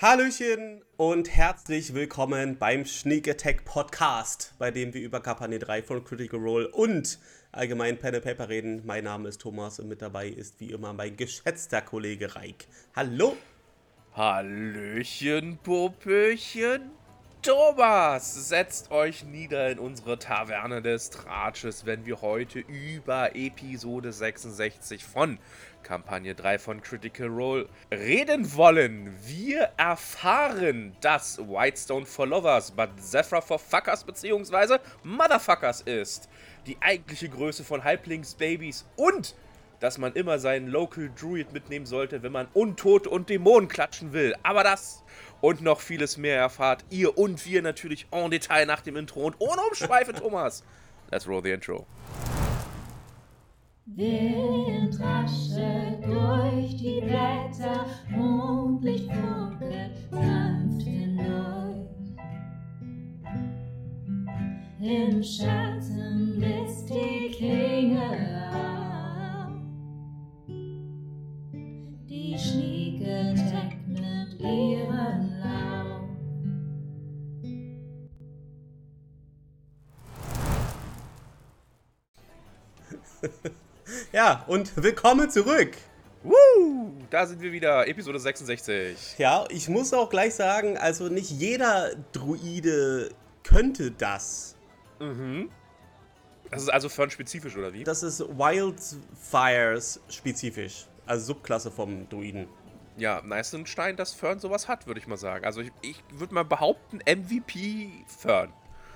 Hallöchen und herzlich willkommen beim Sneak Attack Podcast, bei dem wir über Kampagne 3 von Critical Role und allgemein Pen and Paper reden. Mein Name ist Thomas und mit dabei ist wie immer mein geschätzter Kollege Reik. Hallo! Hallöchen, Popöchen. Thomas, setzt euch nieder in unsere Taverne des Tratsches, wenn wir heute über Episode 66 von Kampagne 3 von Critical Role reden wollen. Wir erfahren, dass Whitestone for Lovers, but Zephyr for Fuckers bzw. Motherfuckers ist. Die eigentliche Größe von Halblingsbabys und dass man immer seinen Local Druid mitnehmen sollte, wenn man Untote und Dämonen klatschen will. Aber das und noch vieles mehr erfahrt ihr und wir natürlich en Detail nach dem Intro und ohne Umschweife, Thomas. Let's roll the intro. Wind raschelt durch die Blätter, Mondlicht funkelt sanft hindurch. Im Schatten blitzt die Klinge auf. Die mit ihren Lauf. Ja, und willkommen zurück! Woo! Da sind wir wieder, Episode 66. Ja, ich muss auch gleich sagen, also nicht jeder Druide könnte das. Das ist also Fern-spezifisch, oder wie? Das ist Wildfires spezifisch, also Subklasse vom Druiden. Ja, Neißenstein, dass Fern sowas hat, würde ich mal sagen. Also ich, ich würde mal behaupten, MVP Fern.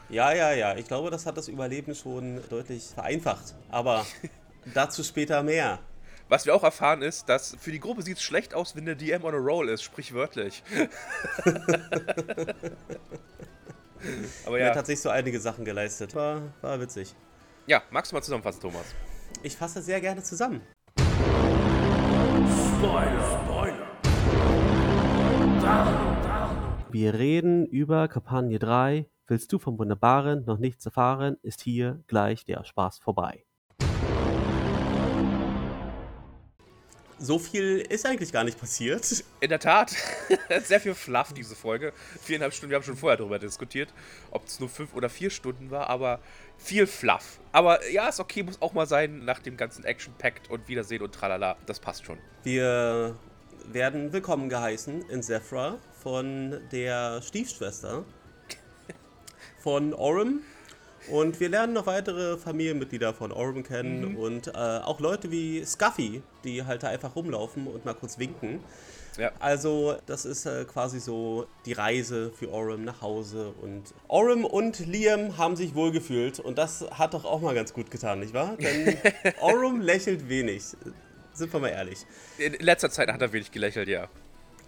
Ja, ja, ja. Ich glaube, das hat das Überleben schon deutlich vereinfacht. Aber dazu später mehr. Was wir auch erfahren ist, dass für die Gruppe sieht es schlecht aus, wenn der DM on a roll ist, sprichwörtlich. Aber Er hat ja, tatsächlich so einige Sachen geleistet. War, war witzig. ja, magst du mal zusammenfassen, Thomas? Ich fasse sehr gerne zusammen. Wir reden über Kampagne 3. Willst du vom Wunderbaren noch nichts erfahren, ist hier gleich der Spaß vorbei. So viel ist eigentlich gar nicht passiert. In der Tat, sehr viel Fluff diese Folge. Viereinhalb Stunden, wir haben schon vorher darüber diskutiert, ob es nur fünf oder vier Stunden war, aber viel Fluff. Aber ja, ist okay, muss auch mal sein, nach dem ganzen Action-Packed und Wiedersehen und tralala. Das passt schon. Wir werden willkommen geheißen in Zephra von der Stiefschwester von Orem. Und wir lernen noch weitere Familienmitglieder von Orem kennen und äh, auch Leute wie Scuffy, die halt da einfach rumlaufen und mal kurz winken. Ja. Also, das ist äh, quasi so die Reise für Orem nach Hause. Und Orem und Liam haben sich wohlgefühlt. Und das hat doch auch mal ganz gut getan, nicht wahr? Denn Orem lächelt wenig. Sind wir mal ehrlich. In letzter Zeit hat er wenig gelächelt, ja.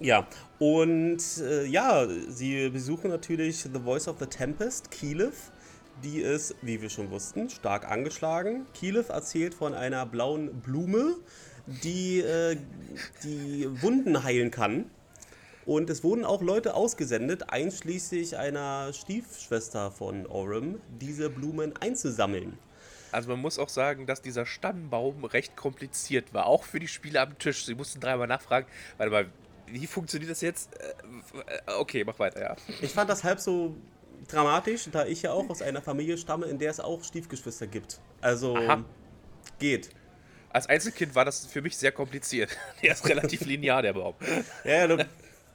Ja, und äh, ja, sie besuchen natürlich The Voice of the Tempest, Keyleth. Die ist, wie wir schon wussten, stark angeschlagen. Keyleth erzählt von einer blauen Blume, die äh, die Wunden heilen kann. Und es wurden auch Leute ausgesendet, einschließlich einer Stiefschwester von Orem, diese Blumen einzusammeln. Also man muss auch sagen, dass dieser Stammbaum recht kompliziert war, auch für die Spieler am Tisch. Sie mussten dreimal nachfragen, warte mal, wie funktioniert das jetzt? Äh, äh, Okay, mach weiter, ja. Ich fand das halb so dramatisch, da ich ja auch aus einer Familie stamme, in der es auch Stiefgeschwister gibt. Also Aha. geht. Als Einzelkind war das für mich sehr kompliziert. Der ist relativ linear, der Baum. Ja, ja, du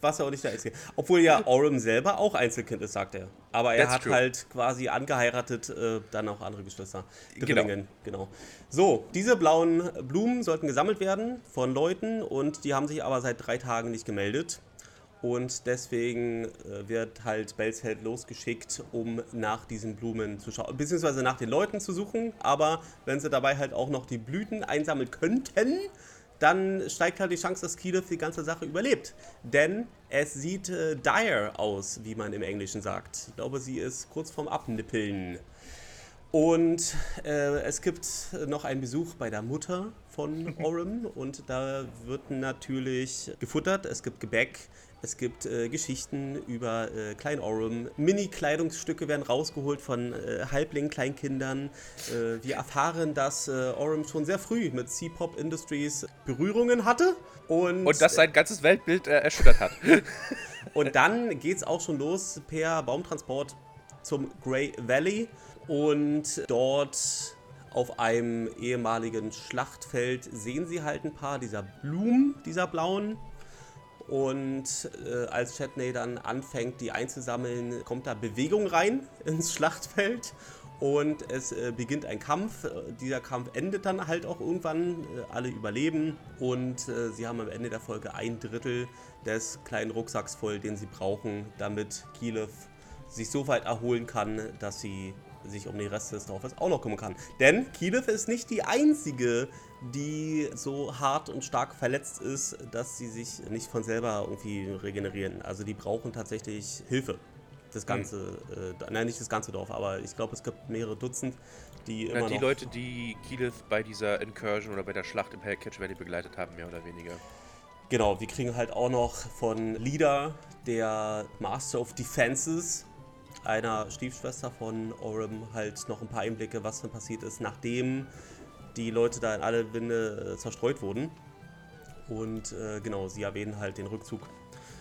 warst ja auch nicht der Einzige. Obwohl ja Orem selber auch Einzelkind ist, sagt er. Aber er That's hat true. halt quasi angeheiratet, äh, dann auch andere Geschwister. Genau. Genau. So, diese blauen Blumen sollten gesammelt werden von Leuten und die haben sich aber seit drei Tagen nicht gemeldet. Und deswegen äh, wird halt Belzheld losgeschickt, um nach diesen Blumen zu schauen, beziehungsweise nach den Leuten zu suchen. Aber wenn sie dabei halt auch noch die Blüten einsammeln könnten, dann steigt halt die Chance, dass Keyleth die ganze Sache überlebt. Denn es sieht äh, dire aus, wie man im Englischen sagt. Ich glaube, sie ist kurz vorm Abnippeln. Und äh, es gibt noch einen Besuch bei der Mutter von Orem und da wird natürlich gefuttert. Es gibt Gebäck, Es gibt äh, Geschichten über äh, Klein Orem. Mini-Kleidungsstücke werden rausgeholt von äh, Halblingen, Kleinkindern. Äh, wir erfahren, dass äh, Orem schon sehr früh mit C-Pop Industries Berührungen hatte. Und, Und das sein ganzes Weltbild äh, erschüttert hat. und dann geht es auch schon los per Baumtransport zum Grey Valley. Und dort auf einem ehemaligen Schlachtfeld sehen sie halt ein paar dieser Blumen, dieser blauen. Und äh, als Chatney dann anfängt, die einzusammeln, kommt da Bewegung rein ins Schlachtfeld. Und es äh, beginnt ein Kampf. Dieser Kampf endet dann halt auch irgendwann. Äh, alle überleben. Und äh, sie haben am Ende der Folge ein Drittel des kleinen Rucksacks voll, den sie brauchen, damit Kielev sich so weit erholen kann, dass sie sich um den Rest des Dorfes auch noch kümmern kann. Denn Kielev ist nicht die einzige, die so hart und stark verletzt ist, dass sie sich nicht von selber irgendwie regenerieren. Also die brauchen tatsächlich Hilfe. Das ganze, äh, nein, nicht das ganze Dorf, aber ich glaube, es gibt mehrere Dutzend, die immer Ja, die. Leute, die Keyleth bei dieser Incursion oder bei der Schlacht im Hellcatch Valley begleitet haben, mehr oder weniger. Genau, wir kriegen halt auch noch von Lida, der Master of Defenses, einer Stiefschwester von Orem, halt noch ein paar Einblicke, was dann passiert ist, nachdem die Leute da in alle Winde äh, zerstreut wurden. Und äh, genau, sie erwähnen halt den Rückzug.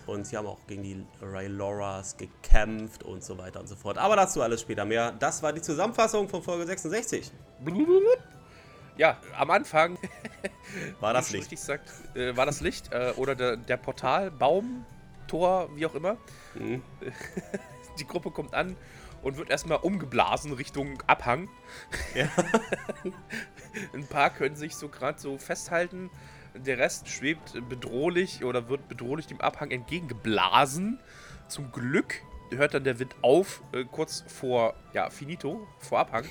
Und sie haben auch gegen die Rayloras gekämpft und so weiter und so fort. Aber dazu alles später mehr. Das war die Zusammenfassung von Folge 66. Ja, am Anfang War das Licht. richtig sagt, äh, war das Licht äh, oder der, der Portal, Baum, Tor, wie auch immer. Mhm. Die Gruppe kommt an und wird erstmal umgeblasen Richtung Abhang. Ja. Ein paar können sich so gerade so festhalten. Der Rest schwebt bedrohlich oder wird bedrohlich dem Abhang entgegengeblasen. Zum Glück hört dann der Wind auf, äh, kurz vor, ja, Finito, vor Abhang.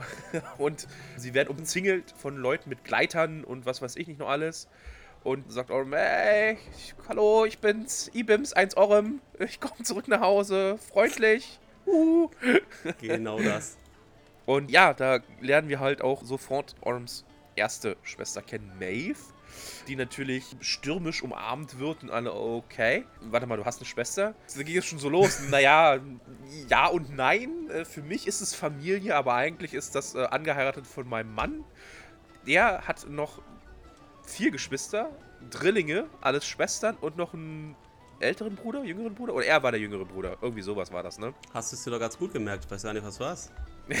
und sie werden umzingelt von Leuten mit Gleitern und was weiß ich nicht noch alles. Und sagt Orem, ey, ich, hallo, ich bin's, Ibims 1 Orem, ich komme zurück nach Hause, freundlich. Uh. Genau das. Und ja, da lernen wir halt auch sofort Orms erste Schwester kennen, Maeve, die natürlich stürmisch umarmt wird und alle, okay. Warte mal, du hast eine Schwester? Da ging es schon so los. naja, ja und nein. Äh, Für mich ist es Familie, aber eigentlich ist das äh, angeheiratet von meinem Mann. Der hat noch vier Geschwister, Drillinge, alles Schwestern und noch einen älteren Bruder, jüngeren Bruder? Oder er war der jüngere Bruder. Irgendwie sowas war das, ne? Hast du es dir doch ganz gut gemerkt. Ich weiß gar nicht, was war's.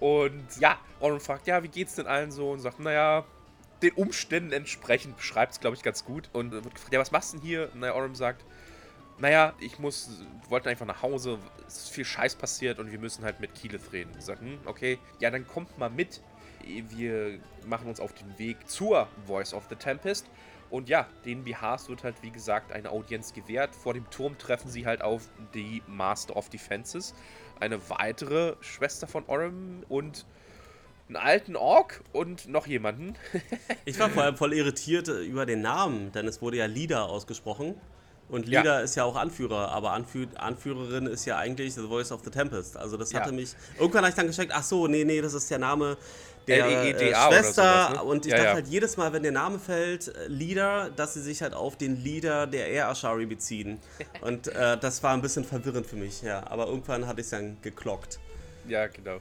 Und ja, Oren fragt, ja, wie geht's denn allen so? Und sagt, naja, den Umständen entsprechend beschreibt es, glaube ich, ganz gut. Und wird gefragt, ja, was machst du denn hier? Und naja, Orem sagt, naja, ich muss, wollte einfach nach Hause, es ist viel Scheiß passiert und wir müssen halt mit Keyleth reden. Ich sag, hm, okay, ja, dann kommt mal mit. Wir machen uns auf den Weg zur Voice of the Tempest. Und ja, den BHs wird halt, wie gesagt, eine Audienz gewährt. Vor dem Turm treffen sie halt auf die Master of Defenses, eine weitere Schwester von Orem und einen alten Ork und noch jemanden. Ich war vor allem voll irritiert äh, über den Namen, denn es wurde ja Lida ausgesprochen. Und Lida ist ja auch Anführer, aber Anfü Anführerin ist ja eigentlich The Voice of the Tempest. Also das Ja. hatte mich. Irgendwann habe ich dann gecheckt, ach so, nee, nee, das ist der Name der äh, oder Schwester. sowas, ne? Und ich Ja, dachte ja. halt jedes Mal, wenn der Name fällt, äh, Leader, dass sie sich halt auf den Leader der Air Ashari beziehen. Und äh, das war ein bisschen verwirrend für mich, ja. Aber irgendwann hatte ich es dann geklockt. Ja, genau.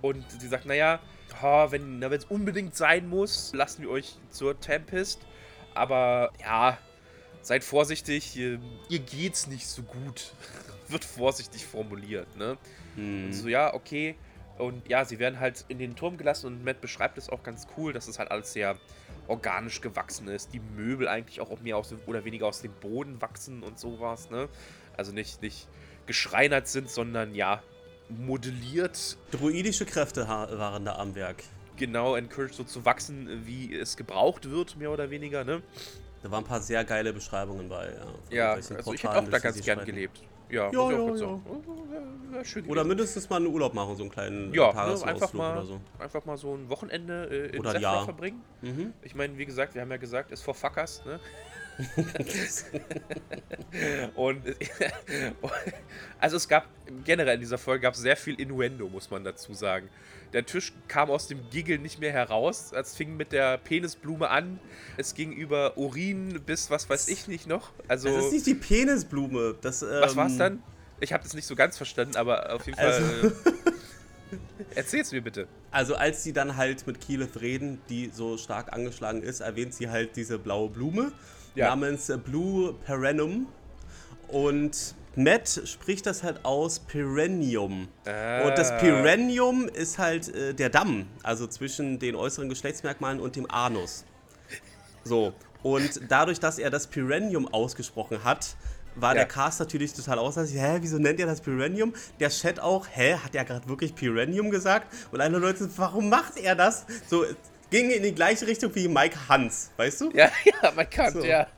Und sie sagt, naja, ha, wenn es unbedingt sein muss, lassen wir euch zur Tempest. Aber ja, seid vorsichtig, ihr, ihr geht's nicht so gut. Wird vorsichtig formuliert, ne? Und so, ja, okay. Und ja, sie werden halt in den Turm gelassen und Matt beschreibt es auch ganz cool, dass es halt alles sehr organisch gewachsen ist. Die Möbel eigentlich auch mehr aus dem, oder weniger aus dem Boden wachsen und sowas, ne? Also nicht, nicht geschreinert sind, sondern ja, modelliert Druidische Kräfte waren da am Werk. genau encouraged so zu wachsen, wie es gebraucht wird, mehr oder weniger, ne? Da waren ein paar sehr geile Beschreibungen bei. Ja, Ja, also ich hätte auch da ganz gern gelebt. Ja, Ja, ja, ja. Oder mindestens mal einen Urlaub machen, so einen kleinen ja, ne, Tagesausflug einfach, mal, oder so. einfach mal so ein Wochenende äh, in Oder verbringen. Mhm. Ich meine, wie gesagt, wir haben ja gesagt, ist for fuckers, ne? und also es gab generell in dieser Folge gab es sehr viel Innuendo, muss man dazu sagen. Der Tisch kam aus dem Giggle nicht mehr heraus. Es fing mit der Penisblume an. Es ging über Urin bis was weiß ich nicht noch. Also Das ist nicht die Penisblume. Das, was ähm, war's dann? Ich habe das nicht so ganz verstanden, aber auf jeden Fall. Also- äh, Erzähl's mir bitte. Also als sie dann halt mit Keyleth reden, die so stark angeschlagen ist, erwähnt sie halt diese blaue Blume Ja. namens äh, Blue Perennum. Und Matt spricht das halt aus Perennium. Und das Ah. Perennium ist halt äh, der Damm, also zwischen den äußeren Geschlechtsmerkmalen und dem Anus. So, und dadurch, dass er das Perennium ausgesprochen hat, war Ja. der Cast natürlich total außer sich. Hä, wieso nennt er das Perennium? Der Chat auch, hä, hat er gerade wirklich Perennium gesagt? Und alle Leute, warum macht er das? So, ging in die gleiche Richtung wie Mike Hans, weißt du? Ja, ja, man kann, So. ja.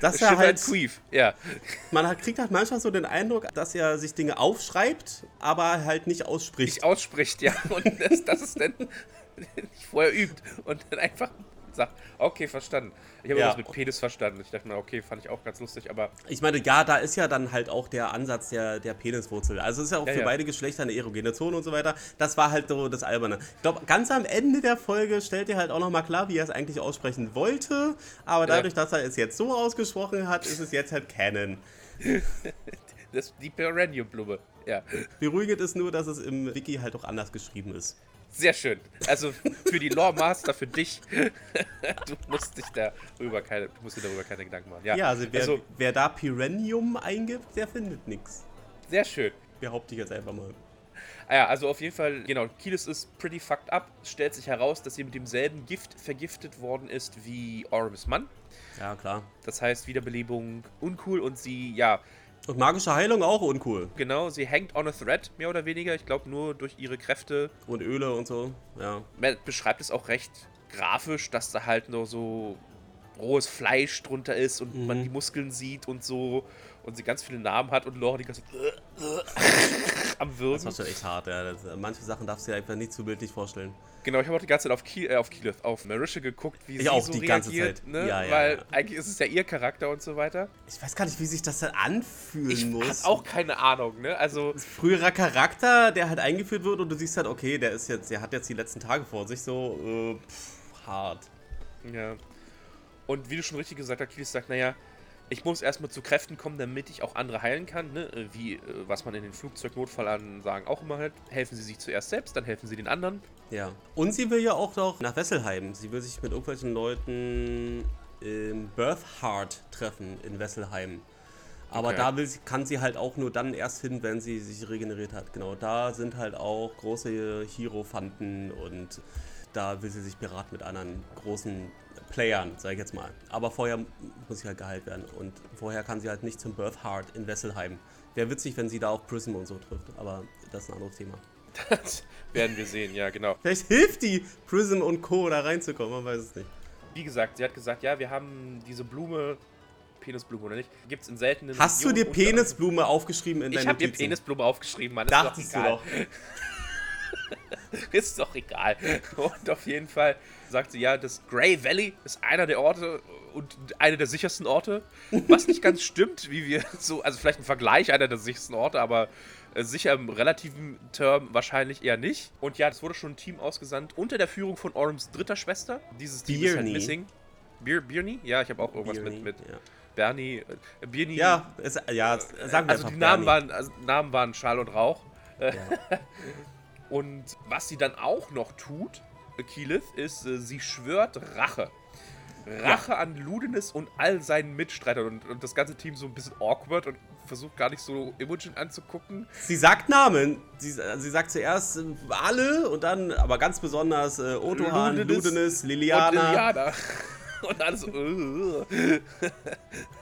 Dass er Schiffer halt, Queef, ja. man hat, kriegt halt manchmal so den Eindruck, dass er sich Dinge aufschreibt, aber halt nicht ausspricht. Nicht ausspricht, ja. Und das, das ist dann nicht vorher übt und dann einfach sagt, okay, verstanden. Ich habe Ja. was mit Penis verstanden. Ich dachte mir, okay, fand ich auch ganz lustig, aber Ich meine, ja, da ist ja dann halt auch der Ansatz der, der Peniswurzel. Also es ist ja auch Ja, für ja. beide Geschlechter eine erogene Zone und so weiter. Das war halt so das Alberne. Ich glaube, ganz am Ende der Folge stellt er halt auch nochmal klar, wie er es eigentlich aussprechen wollte. Aber dadurch, dass er es jetzt so ausgesprochen hat, ist es jetzt halt Canon. das, die Perennium-Blume, ja. Beruhigend ist nur, dass es im Wiki halt auch anders geschrieben ist. Sehr schön. Also für die Lore Master, für dich, du musst dich darüber keine, du musst dir darüber keine Gedanken machen. Ja, Ja, also wer, also wer da Perennium eingibt, der findet nichts. sehr schön. Behaupte ich jetzt einfach mal. Ah ja, also auf jeden Fall, genau, Kilis ist pretty fucked up. Es stellt sich heraus, dass sie mit demselben Gift vergiftet worden ist wie Ormus Mann. Ja, klar. Das heißt, Wiederbelebung uncool und sie, ja, Und magische Heilung auch uncool. genau, sie hängt on a thread, mehr oder weniger. Ich glaube, nur durch ihre Kräfte. Und Öle und so. Ja. Man beschreibt es auch recht grafisch, dass da halt nur so rohes Fleisch drunter ist und man die Muskeln sieht und so. Und sie ganz viele Narben hat und Laura die ganze Zeit am Das Würgen. war schon echt hart, ja. Das, manche Sachen darfst du dir einfach nicht zu bildlich vorstellen. Genau, ich habe auch die ganze Zeit auf, Ki äh, auf Keyleth, auf Marisha geguckt, wie Ich sie auch so die ganze reagiert, Zeit. Ne? Ja, ja, Weil ja. eigentlich ist es ja ihr Charakter und so weiter. Ich weiß gar nicht, wie sich das dann anfühlen Ich muss. habe auch keine Ahnung, ne? Also, Früherer Charakter, der halt eingeführt wird und du siehst halt, okay, der ist jetzt, der hat jetzt die letzten Tage vor sich, so äh, pff, hart. ja. Und wie du schon richtig gesagt hast, Keyleth sagt, naja, ich muss erstmal zu Kräften kommen, damit ich auch andere heilen kann, ne? Äh, Wie, äh, was man in den Flugzeugnotfallansagen auch immer halt. Helfen sie sich zuerst selbst, dann helfen sie den anderen. Ja. Und sie will ja auch noch nach Wesselheim. Sie will sich mit irgendwelchen Leuten im Birthheart treffen in Wesselheim. Aber Okay. da will kann sie halt auch nur dann erst hin, wenn sie sich regeneriert hat. Genau, da sind halt auch große Hierophanten und da will sie sich beraten mit anderen großen Playern, sag ich jetzt mal. Aber vorher muss sie halt geheilt werden und vorher kann sie halt nicht zum Birthheart in Wesselheim. Wäre witzig, wenn sie da auch Prism und so trifft, aber das ist ein anderes Thema. Das werden wir sehen, ja, genau. Vielleicht hilft die Prism und Co. da reinzukommen, man weiß es nicht. Wie gesagt, sie hat gesagt, ja, wir haben diese Blume, Penisblume oder nicht, gibt es in seltenen Hast du dir Regionen Penisblume aufgeschrieben in Ich deine habe Notizen? Penisblume aufgeschrieben, Mann. Dachtest du doch. Ist doch egal. Und auf jeden Fall sagt sie, ja, das Grey Valley ist einer der Orte und einer der sichersten Orte. Was nicht ganz stimmt, wie wir so, also vielleicht ein Vergleich einer der sichersten Orte, aber äh, sicher im relativen Term wahrscheinlich eher nicht. Und ja, es wurde schon ein Team ausgesandt unter der Führung von Orms dritter Schwester. Dieses Team ist halt Birnie. missing. Bier, Birnie? Ja, ich habe auch irgendwas Birnie, mit, mit ja. Bernie. Äh, Birnie. Ja, es, ja, sagen wir also die Namen Bernie. waren, also Namen waren Schall und Rauch. Ja. Und was sie dann auch noch tut, äh, Keyleth, ist, äh, sie schwört Rache. Rache an Ludenis und all seinen Mitstreitern. Und, und das ganze Team so ein bisschen awkward und versucht gar nicht so Imogen anzugucken. Sie sagt Namen. Sie, sie sagt zuerst äh, alle und dann aber ganz besonders äh, Otohan, Ludenis Ludenis, Und Liliana. Liliana. Und alles so. äh.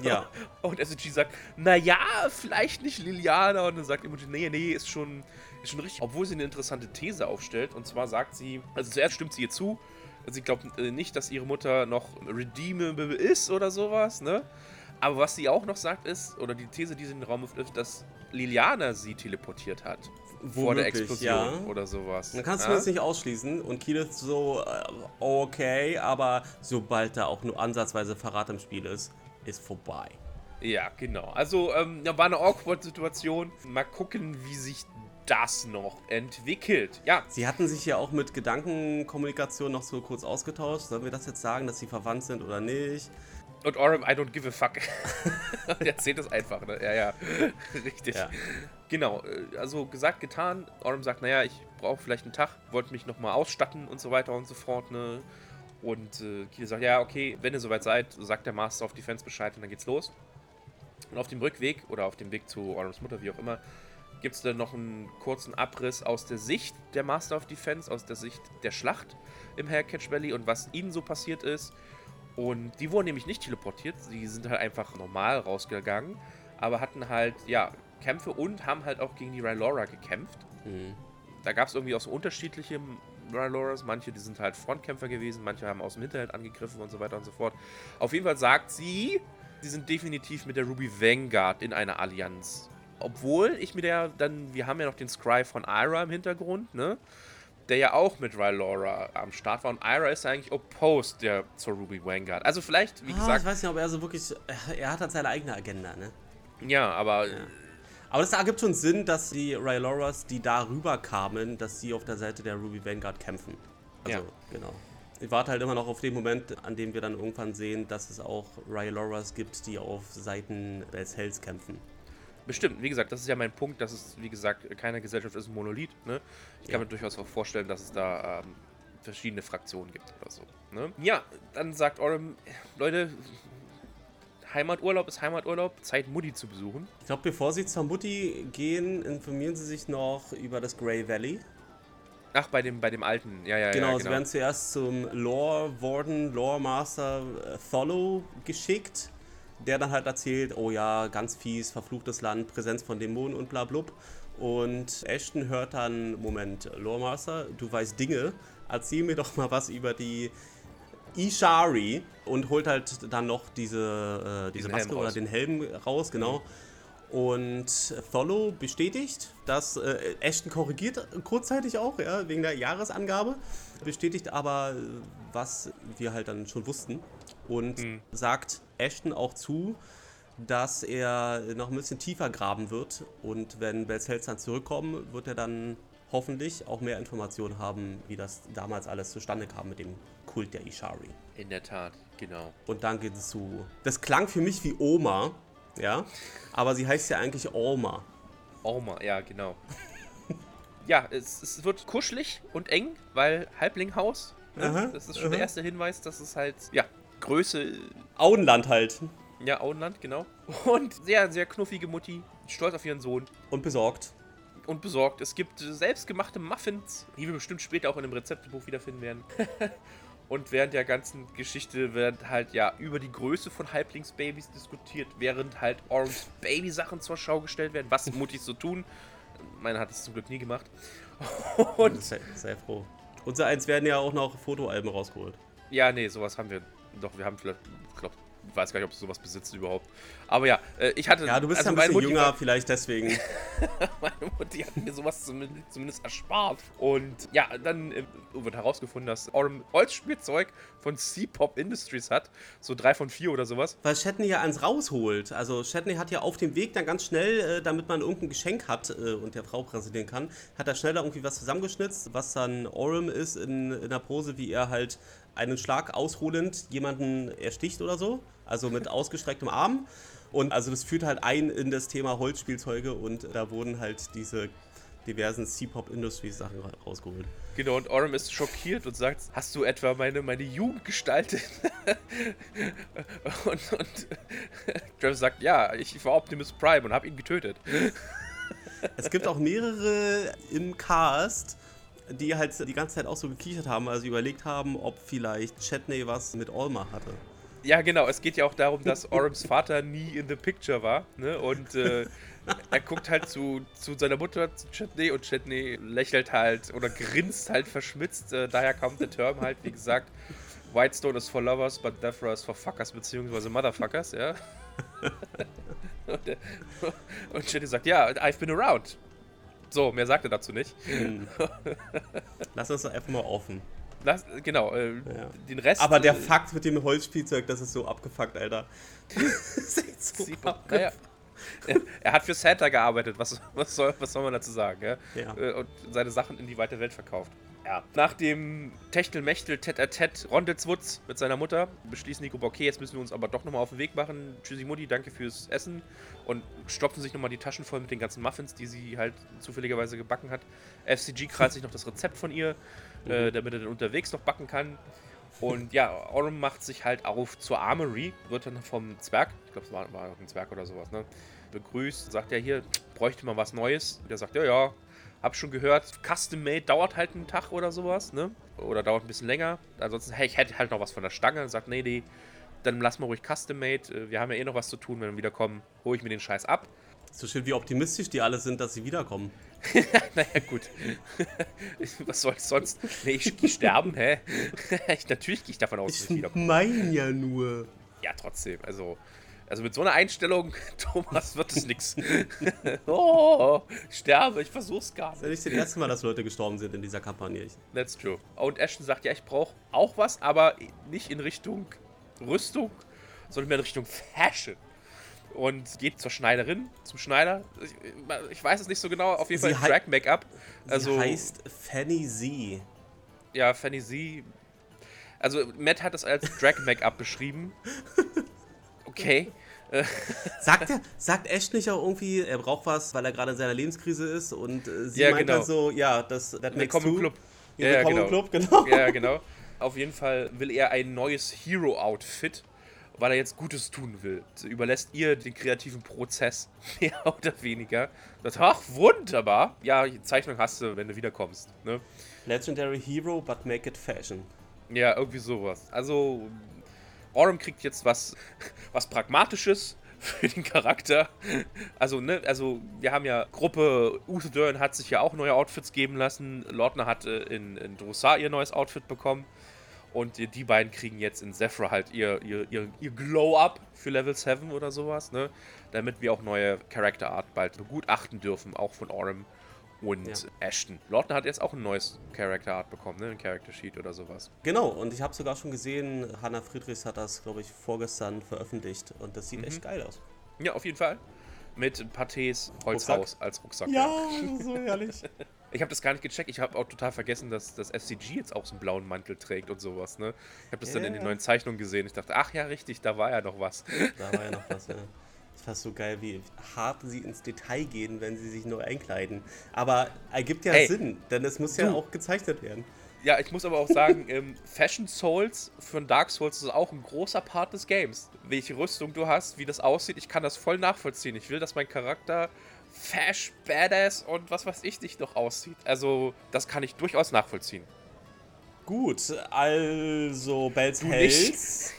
Ja. Und SG sagt, naja, vielleicht nicht Liliana. Und dann sagt Imogen, nee, nee, ist schon, ist schon richtig. Obwohl sie eine interessante These aufstellt. Und zwar sagt sie, also zuerst stimmt sie ihr zu. Sie glaubt äh, nicht, dass ihre Mutter noch redeemable ist oder sowas, ne? Aber was sie auch noch sagt ist, oder die These, die sie in den Raum wirft, dass Liliana sie teleportiert hat. vor der Womöglich, Explosion ja. oder sowas. Dann kannst du Ja? das nicht ausschließen. Und ist so, äh, okay, aber sobald da auch nur ansatzweise Verrat im Spiel ist, ist vorbei. Ja, genau. Also, ähm, war eine awkward Situation. Mal gucken, wie sich das noch entwickelt. Ja, Sie hatten sich ja auch mit Gedankenkommunikation noch so kurz ausgetauscht. Sollen wir das jetzt sagen, dass sie verwandt sind oder nicht? und Orem, I don't give a fuck. Erzählt es einfach, ne? Ja, ja. Richtig. Ja. Genau, äh, also gesagt, getan. Orem sagt, naja, ich brauche vielleicht einen Tag, wollte mich nochmal ausstatten und so weiter und so fort, ne? Und äh, Kiel sagt, ja, okay, wenn ihr soweit seid, sagt der Master of Defense Bescheid und dann geht's los. Und auf dem Rückweg oder auf dem Weg zu Orms Mutter, wie auch immer, gibt es dann noch einen kurzen Abriss aus der Sicht der Master of Defense, aus der Sicht der Schlacht im Hellcatch Valley und was ihnen so passiert ist. Und die wurden nämlich nicht teleportiert, sie sind halt einfach normal rausgegangen, aber hatten halt, ja, Kämpfe und haben halt auch gegen die Rylora gekämpft. Mhm. Da gab es irgendwie auch so unterschiedliche Ryloras. Manche, die sind halt Frontkämpfer gewesen, manche haben aus dem Hinterhalt angegriffen und so weiter und so fort. Auf jeden Fall sagt sie, sie sind definitiv mit der Ruby Vanguard in einer Allianz. Obwohl ich mir der dann, wir haben ja noch den Scry von Ira im Hintergrund, ne? Der ja auch mit Rylora am Start war. Und Ira ist ja eigentlich opposed der, zur Ruby Vanguard. Also vielleicht, wie Ah, gesagt, ich weiß nicht, ob er so wirklich. Er hat halt seine eigene Agenda, ne? ja, aber Aber das ergibt schon Sinn, dass die Ryloras, die da rüber kamen, dass sie auf der Seite der Ruby Vanguard kämpfen. Also, Ja. genau. Ich warte halt immer noch auf den Moment, an dem wir dann irgendwann sehen, dass es auch Ryloras gibt, die auf Seiten des Hells kämpfen. Bestimmt, wie gesagt, das ist ja mein Punkt, dass es, wie gesagt, keine Gesellschaft ist ein Monolith. Ne? Ich kann Ja. mir durchaus auch vorstellen, dass es da ähm, verschiedene Fraktionen gibt oder so. Ne? Ja, dann sagt Orem, Leute, Heimaturlaub ist Heimaturlaub, Zeit Mutti zu besuchen. Ich glaube, bevor sie zur Mutti gehen, informieren sie sich noch über das Grey Valley. Ach, bei dem, bei dem alten, ja, ja, Genau, ja, sie werden zuerst zum Lore Warden, Lore Master äh, Tholo geschickt, der dann halt erzählt, oh ja, ganz fies, verfluchtes Land, Präsenz von Dämonen und bla blub. Und Ashton hört dann, Moment, Lore Master, du weißt Dinge, erzähl mir doch mal was über die Ishari und holt halt dann noch diese, äh, diese Maske oder den Helm raus, genau. Und Tholo bestätigt, dass äh, Ashton korrigiert kurzzeitig auch, ja, wegen der Jahresangabe, bestätigt aber, was wir halt dann schon wussten und Mhm. sagt Ashton auch zu, dass er noch ein bisschen tiefer graben wird und wenn Belzels dann zurückkommen, wird er dann hoffentlich auch mehr Informationen haben, wie das damals alles zustande kam mit dem Kult der Ishari. In der Tat, genau. Und dann geht es zu. Das klang für mich wie Oma, ja, aber sie heißt ja eigentlich Alma. Oma, ja, genau. ja, es, es wird kuschelig und eng, weil Halblinghaus. Ne? Aha, das ist schon der aha. erste Hinweis, dass es halt, ja, Größe Auenland halt. Ja, Auenland, genau. Und sehr, sehr knuffige Mutti, stolz auf ihren Sohn Und besorgt. und besorgt. Es gibt selbstgemachte Muffins, die wir bestimmt später auch in einem Rezeptebuch wiederfinden werden. und während der ganzen Geschichte wird halt ja über die Größe von Halblingsbabys diskutiert, während halt Orms Babysachen zur Schau gestellt werden, was Muttis so tun. Meine hat es zum Glück nie gemacht. Und Sehr, sehr froh. Unser eins werden ja auch noch Fotoalben rausgeholt. ja, nee, sowas haben wir. Doch, wir haben vielleicht, ich glaube, ich weiß gar nicht, ob du sowas besitzt überhaupt. Aber ja, äh, ich hatte. Ja, du bist also ja ein bisschen Mutti jünger, war- vielleicht deswegen. Meine Mutti hat mir sowas zumindest, zumindest erspart. Und ja, dann äh, wird herausgefunden, dass Orm Holzspielzeug von C-Pop Industries hat. So drei von vier oder sowas. Weil Shatney ja eins rausholt. Also Shatney hat ja auf dem Weg dann ganz schnell, äh, damit man irgendein Geschenk hat äh, und der Frau präsentieren kann, hat er schnell da irgendwie was zusammengeschnitzt, was dann Orem ist in, in der Pose, wie er halt einen Schlag ausholend jemanden ersticht oder so. Also mit ausgestrecktem Arm. Und also das führt halt ein in das Thema Holzspielzeuge und da wurden halt diese diversen C-Pop Industries Sachen ra- rausgeholt. Genau, und Orm ist schockiert und sagt, hast du etwa meine, meine Jugend gestaltet? und, und Travis sagt, ja, ich war Optimus Prime und habe ihn getötet. Es gibt auch mehrere im Cast, die halt die ganze Zeit auch so gekichert haben, also überlegt haben, ob vielleicht Chetney was mit Olma hatte. Ja, genau. Es geht ja auch darum, dass Orms Vater nie in the picture war. Ne? Und äh, er guckt halt zu, zu seiner Mutter, zu Chetney, und Chetney lächelt halt oder grinst halt verschmitzt. Äh, daher kommt der Term halt, wie gesagt, Whitestone is for lovers, but Defra is for fuckers, beziehungsweise Motherfuckers, ja. und, der- und Chetney sagt, ja, I've been around. So, mehr sagt er dazu nicht. Hm. Lass uns doch einfach mal offen. Lass, genau, äh, Ja. den Rest. Aber der Fakt mit dem Holzspielzeug, das ist so abgefuckt, Alter. Das ist so abgefuckt. naja, er, er hat für Santa gearbeitet, was, was, soll, was soll man dazu sagen? Ja? Ja. Äh, Und seine Sachen in die weite Welt verkauft. Ja. Nach dem Techtelmechtel Tête-à-Tête Ronditzwutz mit seiner Mutter beschließen die Gruppe, okay, jetzt müssen wir uns aber doch nochmal auf den Weg machen. Tschüssi Mutti, danke fürs Essen. Und stopfen sich nochmal die Taschen voll mit den ganzen Muffins, die sie halt zufälligerweise gebacken hat. FCG krallt sich noch das Rezept von ihr, äh, damit er dann unterwegs noch backen kann. Und ja, Orm macht sich halt auf zur Armory, wird dann vom Zwerg, ich glaube, es war, war ein Zwerg oder sowas, ne? Begrüßt, sagt er hier, bräuchte mal was Neues. Und der sagt, ja, ja, hab schon gehört, Custom Made dauert halt einen Tag oder sowas, ne? Oder dauert ein bisschen länger. Ansonsten, hey, ich hätte halt noch was von der Stange. Sagt, nee, nee, dann lass mal ruhig Custom Made. Äh, Wir haben ja eh noch was zu tun, wenn wir wiederkommen, hole ich mir den Scheiß ab. So schön, wie optimistisch die alle sind, dass sie wiederkommen. Naja, gut. Was soll ich sonst? Nee, ich gehe sterben, hä? ich, natürlich gehe ich davon aus, dass ich wiederkomme. meine ja nur. Ja, trotzdem. Also, also mit so einer Einstellung, Thomas, wird es nix. oh, ich sterbe, ich versuch's gar Das ist ja nicht. nicht das erste Mal, dass Leute gestorben sind in dieser Kampagne. That's true. Und Ashton sagt, ja, ich brauche auch was, aber nicht in Richtung Rüstung, sondern mehr in Richtung Fashion. Und geht zur Schneiderin, zum Schneider. Ich, ich weiß es nicht so genau, auf jeden Fall hei- Drag Make-up. Also, sie heißt Fanny Z. ja, Fanny Z. Also, Matt hat es als Drag Make-up beschrieben. Okay. Sagt, er, sagt Ash nicht auch irgendwie, er braucht was, weil er gerade in seiner Lebenskrise ist und äh, sie Ja, meint genau. dann so, ja, das that makes Willkommen im. Club. Ja, Ja, genau. Club, genau. Ja, genau. Auf jeden Fall will er ein neues Hero-Outfit, weil er jetzt Gutes tun will. So überlässt ihr den kreativen Prozess, mehr oder weniger. Sagt, ach, wunderbar. Ja, Zeichnung hast du, wenn du wiederkommst. Ne? Legendary Hero, but make it fashion. Ja, irgendwie sowas. Also, Orem kriegt jetzt was, was Pragmatisches für den Charakter. Also, ne, also wir haben ja Gruppe, Uther Dern hat sich ja auch neue Outfits geben lassen. Lordner hat äh, in, in Drossar ihr neues Outfit bekommen. Und die, die beiden kriegen jetzt in Zephyr halt ihr, ihr, ihr, ihr Glow-Up für Level 7 oder sowas, ne? Damit wir auch neue Character Art bald begutachten dürfen, auch von Orem und Ja. Ashton. Lordner hat jetzt auch ein neues Character Art bekommen, ne? Ein Character Sheet oder sowas. Genau, und ich habe sogar schon gesehen, Hannah Friedrichs hat das, glaube ich, vorgestern veröffentlicht und das sieht Mhm. echt geil aus. Ja, auf jeden Fall. Mit Patés Holzhaus Rucksack? als Rucksack. so herrlich. Ich habe das gar nicht gecheckt. Ich habe auch total vergessen, dass das FCG jetzt auch so einen blauen Mantel trägt und sowas. Ne? Ich habe das dann in den Ja. neuen Zeichnungen gesehen. Ich dachte, ach ja, richtig, da war ja noch was. Da war ja noch was, ja. Ich fand so geil, wie hart sie ins Detail gehen, wenn sie sich neu einkleiden. Aber ergibt ja Ey, Sinn, denn es muss ja du. auch gezeichnet werden. Ja, ich muss aber auch sagen, ähm, Fashion Souls von Dark Souls ist auch ein großer Part des Games. Welche Rüstung du hast, wie das aussieht, ich kann das voll nachvollziehen. Ich will, dass mein Charakter fash, badass und was weiß ich nicht noch aussieht. Also, das kann ich durchaus nachvollziehen. Gut, also Bells Du. Hells.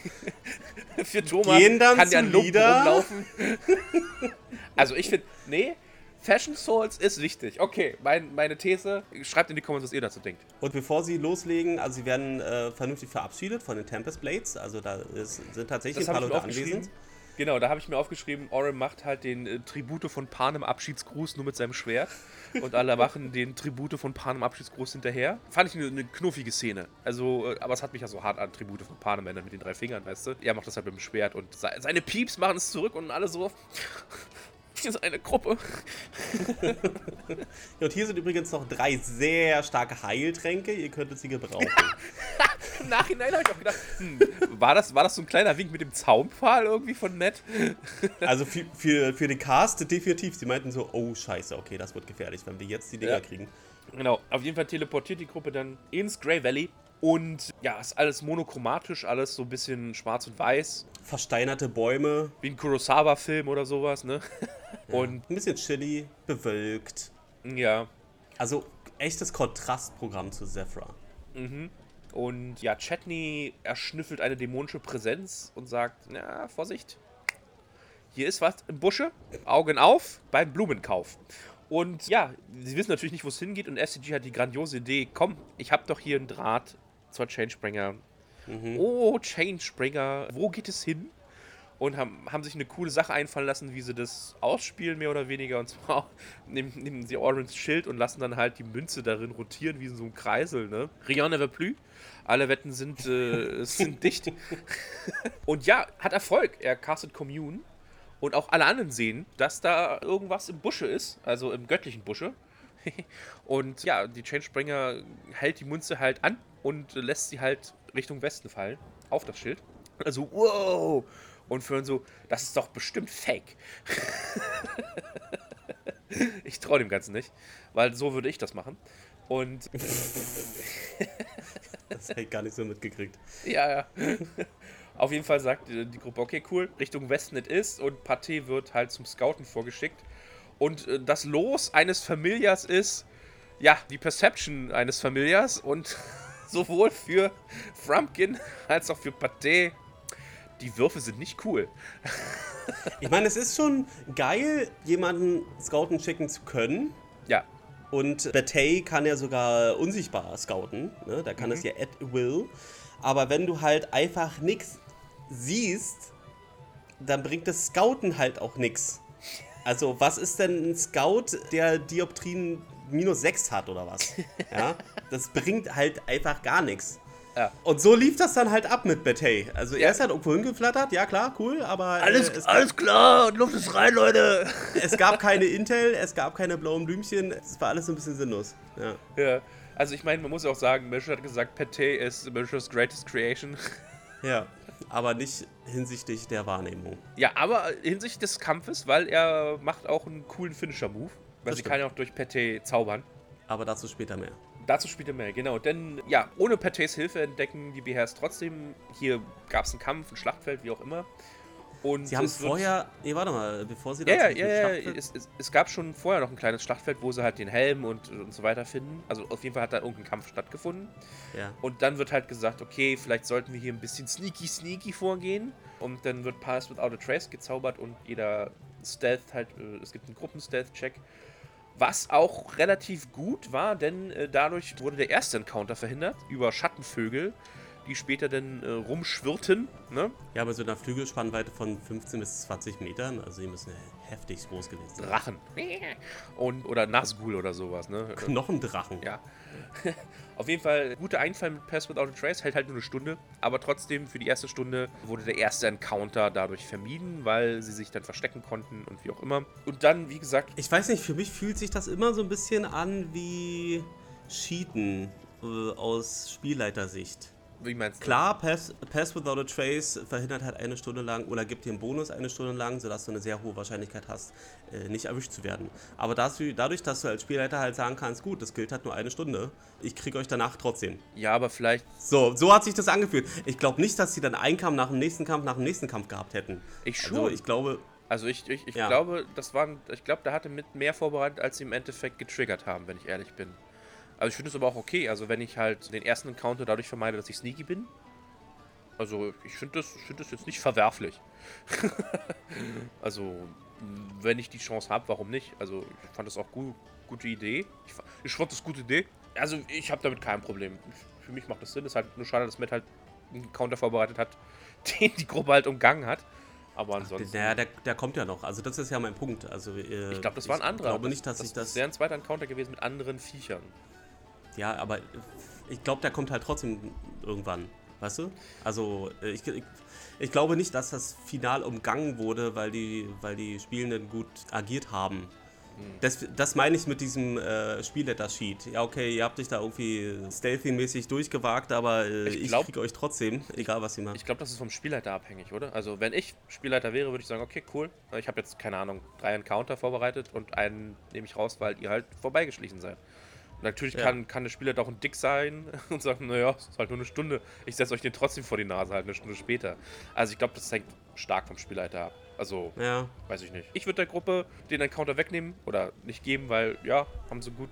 Für Thomas Gehen dann kann ja Lieder? rumlaufen. also ich finde, nee, Fashion Souls ist wichtig. Okay, mein, meine These, schreibt in die Comments, was ihr dazu denkt. Und bevor sie loslegen, also sie werden äh, vernünftig verabschiedet von den Tempest Blades. Also da ist, sind tatsächlich Das ein paar Leute anwesend. Genau, da habe ich mir aufgeschrieben, Orem macht halt den äh, Tribute von Panem Abschiedsgruß nur mit seinem Schwert. und alle machen den Tribute von Panem Abschiedsgruß hinterher. Fand ich eine, eine knuffige Szene. Also, äh, aber es hat mich ja so hart an Tribute von Panem erinnert mit den drei Fingern, weißt du? Er macht das halt mit dem Schwert und se seine Pieps machen es zurück und alle so. Sind eine Gruppe. Ja, und hier sind übrigens noch drei sehr starke Heiltränke. Ihr könntet sie gebrauchen. Im Nachhinein habe ich auch gedacht, hm, war, das, war das so ein kleiner Wink mit dem Zaunpfahl irgendwie von Matt? also für, für, für den Cast definitiv. Sie meinten so, oh scheiße, okay, das wird gefährlich, wenn wir jetzt die Dinger Ja. kriegen. Genau, auf jeden Fall teleportiert die Gruppe dann ins Grey Valley. Und ja, ist alles monochromatisch, alles so ein bisschen schwarz und weiß. Versteinerte Bäume, Wie ein Kurosawa-Film oder sowas, ne? Und ein bisschen chilly, bewölkt. ja. Also echtes Kontrastprogramm zu Zephra. Und ja, Chetney erschnüffelt eine dämonische Präsenz und sagt: Na, Vorsicht. Hier ist was im Busche. Augen auf beim Blumenkauf. Und ja, sie wissen natürlich nicht, wo es hingeht. Und SCG hat die grandiose Idee: Komm, ich habe doch hier einen Draht zur Chainspringer. Oh, Chainspringer, wo geht es hin? und haben, haben sich eine coole Sache einfallen lassen, wie sie das ausspielen, mehr oder weniger. Und zwar nehmen, nehmen sie Orange Schild und lassen dann halt die Münze darin rotieren, wie in so einem Kreisel, ne? Rien ne veut plus. Alle Wetten sind, äh, sind dicht. und ja, hat Erfolg. Er castet Commune. Und auch alle anderen sehen, dass da irgendwas im Busche ist, also im göttlichen Busche. und ja, die Changebringer hält die Münze halt an und lässt sie halt Richtung Westen fallen, auf das Schild. Also, wow! Und für so, das ist doch bestimmt fake. ich traue dem Ganzen nicht, weil so würde ich das machen. Und Das hätte ich gar nicht so mitgekriegt. ja, ja. Auf jeden Fall sagt die Gruppe, okay, cool, Richtung Westen it ist und Pathé wird halt zum Scouten vorgeschickt. Und äh, das Los eines Familiars ist, ja, die Perception eines Familiars und sowohl für Frumpkin als auch für Pathé, die Würfe sind nicht cool. Ich meine, es ist schon geil, jemanden scouten schicken zu können. Ja, Und Batey kann ja sogar unsichtbar scouten. Ne? Da kann es ja at will. Aber wenn du halt einfach nichts siehst, dann bringt das Scouten halt auch nichts. Also, was ist denn ein Scout, der Dioptrien minus 6 hat oder was? Ja, das bringt halt einfach gar nichts. Ja. Und so lief das dann halt ab mit Batey. Also, er ist halt irgendwo hingeflattert, ja klar, cool, aber. äh, es, klar, Luft ist rein, Leute. es gab keine Intel, es gab keine blauen Blümchen, es war alles so ein bisschen sinnlos. Ja. Ja, also ich meine, man muss auch sagen, Misch hat gesagt, Pathé ist Misch's greatest creation. Ja, aber nicht hinsichtlich der Wahrnehmung. Ja, aber hinsichtlich des Kampfes, weil er macht auch einen coolen Finisher-Move. Weil Das sie stimmt. kann ja auch durch Pathé zaubern. Aber dazu später mehr. Dazu spielt er mehr, genau. Denn ja, ohne Pathés Hilfe entdecken die BHs trotzdem. Hier gab es einen Kampf, ein Schlachtfeld, wie auch immer. Und Sie haben vorher. Nee, warte mal, bevor sie Ja, ja, ja, ja. Schlachtfeld- Es, es, es gab schon vorher noch ein kleines Schlachtfeld, wo sie halt den Helm und, und so weiter finden. Also auf jeden Fall hat da irgendein Kampf stattgefunden. ja. Und dann wird halt gesagt, okay, vielleicht sollten wir hier ein bisschen sneaky sneaky vorgehen. Und dann wird Pass Without a Trace gezaubert und jeder Stealth halt, äh, es gibt einen Gruppen-Stealth-Check. Was auch relativ gut war, denn äh, dadurch wurde der erste Encounter verhindert über Schattenvögel, die später dann äh, rumschwirrten. Ne? ja, aber so einer Flügelspannweite von 15 bis 20 Metern, also die müssen heftig groß gewesen sein. Drachen. Und, oder Nazgul oder sowas. Ne? Knochendrachen. Ja. Auf jeden Fall, guter Einfall mit Pass Without a Trace, hält halt nur eine Stunde. Aber trotzdem, für die erste Stunde wurde der erste Encounter dadurch vermieden, weil sie sich dann verstecken konnten und wie auch immer. Und dann, wie gesagt, Ich weiß nicht, für mich fühlt sich das immer so ein bisschen an wie Cheaten äh, aus Spielleitersicht. Wie meinst du? Klar, Pass, Pass Without a Trace verhindert halt eine Stunde lang oder gibt dir einen Bonus eine Stunde lang, sodass du eine sehr hohe Wahrscheinlichkeit hast, äh, nicht erwischt zu werden. Aber dadurch, dass du als Spielleiter halt sagen kannst, gut, das gilt halt nur eine Stunde, ich kriege euch danach trotzdem. Ja, aber vielleicht, So, so hat sich das angefühlt. Ich glaube nicht, dass sie dann einen Kampf nach dem nächsten Kampf nach dem nächsten Kampf gehabt hätten. ich Also schon. ich glaube, Also ich, ich, ich Ja. glaube, das waren, ich glaube, da hatte mit mehr vorbereitet, als sie im Endeffekt getriggert haben, wenn ich ehrlich bin. Also ich finde es aber auch okay, also wenn ich halt den ersten Encounter dadurch vermeide, dass ich sneaky bin. Also ich finde das, ich find das jetzt nicht verwerflich. also wenn ich die Chance habe, warum nicht? Also ich fand das auch gut, gute Idee. Ich, ich fand das gute Idee. Also ich habe damit kein Problem. Für mich macht das Sinn. Es ist halt nur schade, dass Matt halt einen Counter vorbereitet hat, den die Gruppe halt umgangen hat. Aber ansonsten. naja, der, der kommt ja noch. Also das ist ja mein Punkt. Also, äh, Ich glaube, das war ein anderer. Ich glaube nicht, dass das ich das... wäre ein zweiter Encounter gewesen mit anderen Viechern. Ja, aber ich glaube, der kommt halt trotzdem irgendwann. Weißt du? Also, äh, ich, ich, ich glaube nicht, dass das Final umgangen wurde, weil die, weil die Spielenden gut agiert haben. Das, das meine ich mit diesem äh, Spielletter-Sheet. Ja, okay, ihr habt euch da irgendwie stealthy-mäßig durchgewagt, aber äh, Ich ich, glaub- kriege euch trotzdem, egal was ihr macht. Ich glaube, das ist vom Spielleiter abhängig, oder? Also, wenn ich Spielleiter wäre, würde ich sagen, okay, cool. Ich habe jetzt, keine Ahnung, drei Encounter vorbereitet und einen nehme ich raus, weil ihr halt vorbeigeschlichen seid. Natürlich Ja. kann, kann der Spielleiter auch ein Dick sein und sagen, naja, es ist halt nur eine Stunde. Ich setze euch den trotzdem vor die Nase, halt eine Stunde später. Also, ich glaube, das hängt stark vom Spielleiter ab. Also, ja, weiß ich nicht. Ich würde der Gruppe den Encounter wegnehmen oder nicht geben, weil, ja, haben sie gut,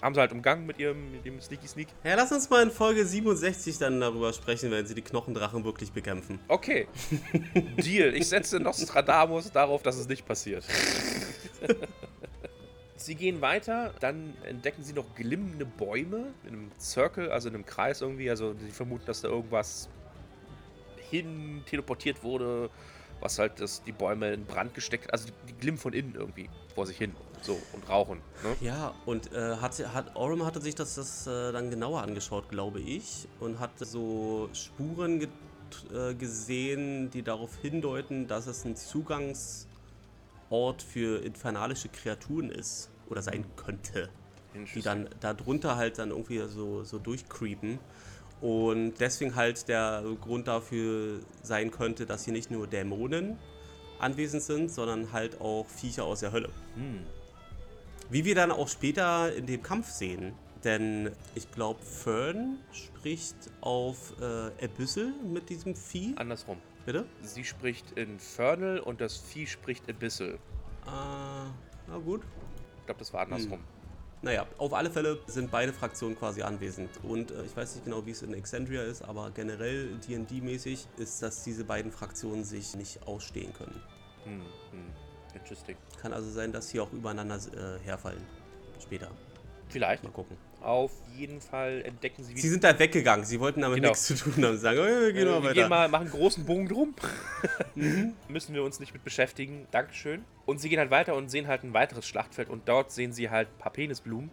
haben sie halt umgangen mit ihrem, mit ihrem Sneaky Sneak. ja, lass uns mal in Folge 67 dann darüber sprechen, wenn sie die Knochendrachen wirklich bekämpfen. Okay. Deal. Ich setze Nostradamus darauf, dass es nicht passiert. Sie gehen weiter, dann entdecken sie noch glimmende Bäume in einem Circle, also in einem Kreis irgendwie. Also sie vermuten, dass da irgendwas hin teleportiert wurde, was halt das, die Bäume in Brand gesteckt hat. Also die, die glimmen von innen irgendwie vor sich hin. So, und rauchen. Ne? Ja, und äh, hat, hat, Oram hatte sich das, das äh, dann genauer angeschaut, glaube ich, und hat so Spuren get, äh, gesehen, die darauf hindeuten, dass es ein Zugangsort für infernalische Kreaturen ist oder sein könnte, die dann darunter halt dann irgendwie so, so durchcreepen. Und deswegen halt der Grund dafür sein könnte, dass hier nicht nur Dämonen anwesend sind, sondern halt auch Viecher aus der Hölle. Hm. Wie wir dann auch später in dem Kampf sehen. Denn ich glaube, Fern spricht auf äh, Abyssal mit diesem Vieh. Andersrum. Bitte? Sie spricht Infernal und das Vieh spricht Abyssal. Ah, na gut. Ich glaube, das war andersrum. Naja, auf alle Fälle sind beide Fraktionen quasi anwesend. Und äh, ich weiß nicht genau, wie es in Exandria ist, aber generell DD-mäßig ist, dass diese beiden Fraktionen sich nicht ausstehen können. Hm, hm. Interesting. Kann also sein, dass sie auch übereinander äh, herfallen. Später. Vielleicht. Mal gucken. Auf jeden Fall entdecken sie wieder. Sie sind da weggegangen. Sie wollten damit Genau. nichts zu tun haben. Sie sagen, oh, wir gehen Äh, mal wir weiter. gehen mal, machen einen großen Bogen drum. Müssen wir uns nicht mit beschäftigen. Dankeschön. Und sie gehen halt weiter und sehen halt ein weiteres Schlachtfeld und dort sehen sie halt ein paar Penisblumen.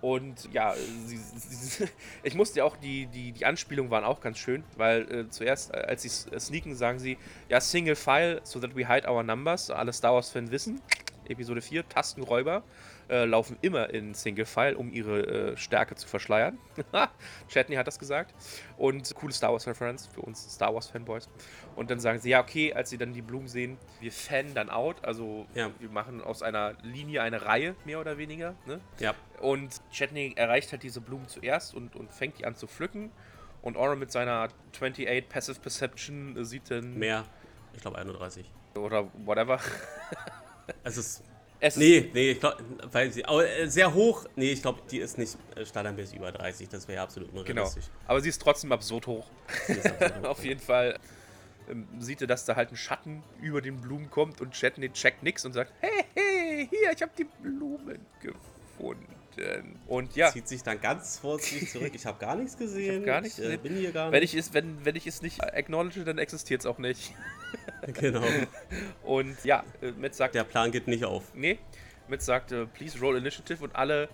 Und ja, sie, sie, ich musste ja auch, die, die, die Anspielungen waren auch ganz schön, weil äh, zuerst, äh, als sie äh, sneaken, sagen sie, ja, Single File, so that we hide our numbers. Alle Star Wars-Fan wissen. Episode 4, Tastenräuber äh, laufen immer in Single File, um ihre äh, Stärke zu verschleiern. Chatney hat das gesagt. Und coole Star Wars-Reference für uns Star Wars-Fanboys. Und dann sagen sie, ja, okay, als sie dann die Blumen sehen, wir fan dann out. Also Ja. wir machen aus einer Linie eine Reihe, mehr oder weniger. Ne? Ja, Und Chetney erreicht halt diese Blumen zuerst und, und fängt die an zu pflücken. Und Oren mit seiner 28 Passive Perception äh, sieht dann. mehr. Ich glaube 31. Oder whatever. Es ist. Es Nee, nee, ich glaube, weil sie. Aber äh, sehr hoch. Nee, ich glaube, die ist nicht äh, standardmäßig über 30. Das wäre ja absolut Genau. unrealistisch. Aber sie ist trotzdem absurd hoch. Absolut hoch. Auf jeden Fall ähm, sieht er, dass da halt ein Schatten über den Blumen kommt und Chetney checkt nix und sagt: Hey, hey, hier, ich habe die Blumen gefunden. Und ja, Zieht sich dann ganz vorsichtig zurück. Ich habe gar nichts gesehen. gar nichts ich, äh, gesehen. bin hier gar wenn nicht. ich, es, wenn, wenn ich es nicht acknowledge, dann existiert es auch nicht. genau. Und ja, äh, Matt sagt: Der Plan geht nicht auf. Nee, Matt sagt, äh, please roll initiative und alle,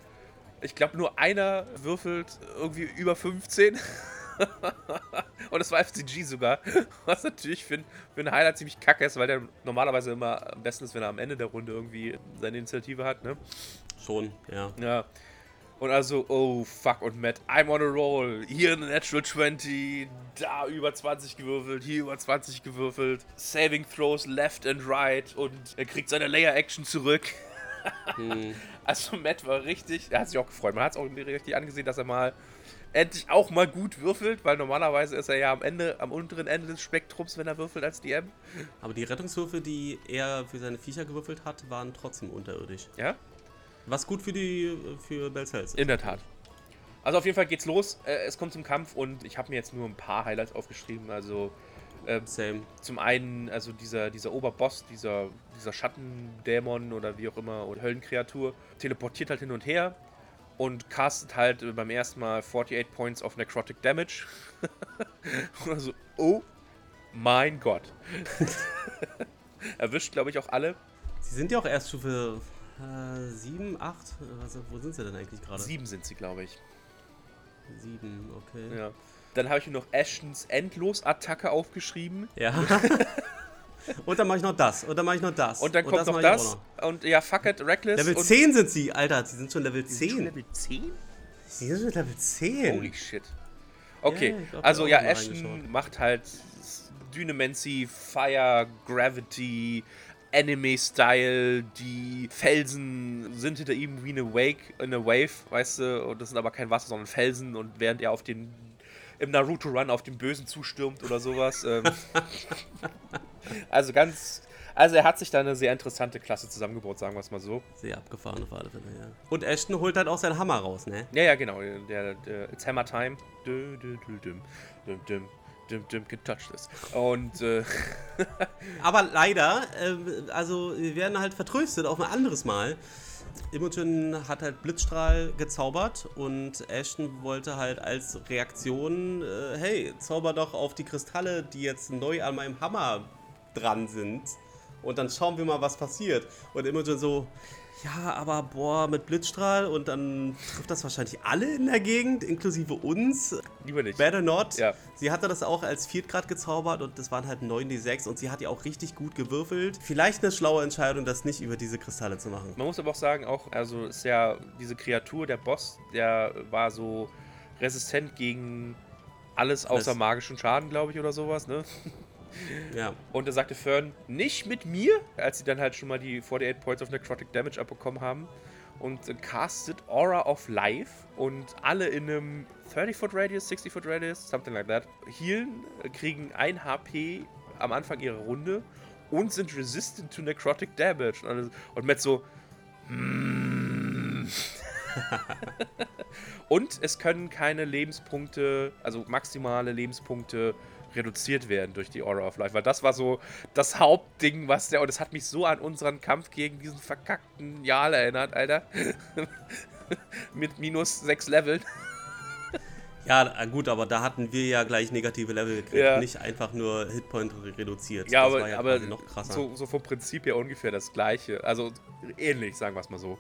ich glaube nur einer würfelt irgendwie über 15. und das war FCG sogar, was natürlich für für ein Highlight ziemlich kacke ist, weil der normalerweise immer am besten ist, wenn er am Ende der Runde irgendwie seine Initiative hat, ne? Schon, ja. Ja. Und also, oh fuck, und Matt, I'm on a roll. Hier eine Natural 20, da über 20 gewürfelt, hier über 20 gewürfelt. Saving Throws left and right und er kriegt seine Layer-Action zurück. Hm. Also Matt war richtig, er hat sich auch gefreut. Man hat es auch richtig angesehen, dass er mal endlich auch mal gut würfelt, weil normalerweise ist er ja am Ende, am unteren Ende des Spektrums, wenn er würfelt als DM. Aber die Rettungswürfe, die er für seine Viecher gewürfelt hat, waren trotzdem unterirdisch. Ja, Was gut für die für Bells Health ist. in der Tat. Also auf jeden Fall geht's los. Äh, es kommt zum Kampf und ich habe mir jetzt nur ein paar Highlights aufgeschrieben. Also Same. zum einen, also dieser, dieser Oberboss, dieser, dieser Schattendämon oder wie auch immer, oder Höllenkreatur, teleportiert halt hin und her und castet halt äh, beim ersten Mal 48 Points of Necrotic Damage. Oder so, oh mein Gott. Erwischt, glaube ich, auch alle. Sie sind ja auch erst Stufe äh, 7, 8. Was, wo sind sie denn eigentlich gerade? Sieben sind sie, glaube ich. 7, okay. Ja. Dann habe ich mir noch Ashtons Endlos-Attacke aufgeschrieben. Ja. und dann mache ich noch das. Und dann mache ich noch das. Und dann kommt noch mache ich das. auch Und ja, fuck it, Reckless. Level und 10 sind sie, Alter. Sie sind schon Level Sie sind schon 10. Level 10? Sie sind schon Level 10. Holy shit. Okay, ich glaub, also ja, Ashton macht halt Dynamancy, Fire, Gravity, Anime-Style. Die Felsen sind hinter ihm wie eine Wake, eine Wave, weißt du, und das sind aber kein Wasser, sondern Felsen. Und während er auf den im Naruto-Run auf den Bösen zustürmt oder sowas. Ähm, also ganz. Also er hat sich da eine sehr interessante Klasse zusammengebaut, sagen wir es mal so. Sehr abgefahren auf alle Fälle, ja. Und Ashton holt halt auch seinen Hammer raus, ne? Ja, ja, genau. Der, der, it's Hammer Time. Dum, dum, dum, dum, dum, dum, dum, can touch this. Und äh, Aber leider, ähm, also wir werden halt vertröstet auf ein anderes Mal. Imogen hat halt Blitzstrahl gezaubert und Ashton wollte halt als Reaktion, äh, hey, zauber doch auf die Kristalle, die jetzt neu an meinem Hammer dran sind. Und dann schauen wir mal, was passiert. Und Imogen so, ja, aber boah, mit Blitzstrahl und dann trifft das wahrscheinlich alle in der Gegend, inklusive uns. Lieber nicht. Better not. Ja. Sie hatte das auch als Viertgrad gezaubert und das waren halt 9d6 und sie hat ja auch richtig gut gewürfelt. Vielleicht eine schlaue Entscheidung, das nicht über diese Kristalle zu machen. Man muss aber auch sagen, auch, also ist ja diese Kreatur, der Boss, der war so resistent gegen alles außer magischen Schaden, glaube ich, oder sowas, ne? Ja. Und da sagte Fern, nicht mit mir, als sie dann halt schon mal die 48 Points of Necrotic Damage abbekommen haben. Und äh, castet Aura of Life und alle in einem 30-Foot Radius, 60-Foot Radius, something like that, healen, äh, kriegen 1 HP am Anfang ihrer Runde und sind resistant to Necrotic Damage. Und, alles- und Matt so, "Hmm." Und es können keine Lebenspunkte, also maximale Lebenspunkte reduziert werden durch die Aura of Life. Weil das war so das Hauptding, was der. Und es hat mich so an unseren Kampf gegen diesen verkackten Jarl erinnert, Alter. Mit minus sechs Leveln. Ja, gut, aber da hatten wir ja gleich negative Level gekriegt, Ja. nicht einfach nur Hitpoint re- reduziert. Ja, das aber, war ja aber noch krasser. so, so vom Prinzip her ungefähr das gleiche. Also ähnlich, sagen wir es mal so.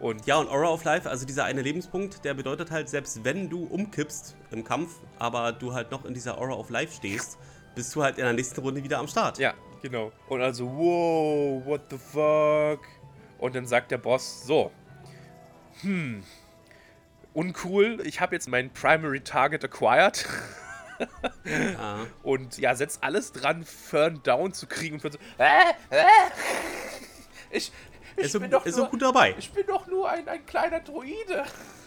Und Ja, und Aura of Life, also dieser eine Lebenspunkt, der bedeutet halt, selbst wenn du umkippst im Kampf, aber du halt noch in dieser Aura of Life stehst, bist du halt in der nächsten Runde wieder am Start. Ja, genau. Und also, wow, what the fuck? Und dann sagt der Boss, so, hm, uncool, ich habe jetzt meinen Primary Target acquired Ja. und ja, setzt alles dran, Fern down zu kriegen und Fern so, äh, äh, ich, ich Ist so, bin doch ist nur, so gut dabei. ich bin doch nur ein, ein kleiner Druide.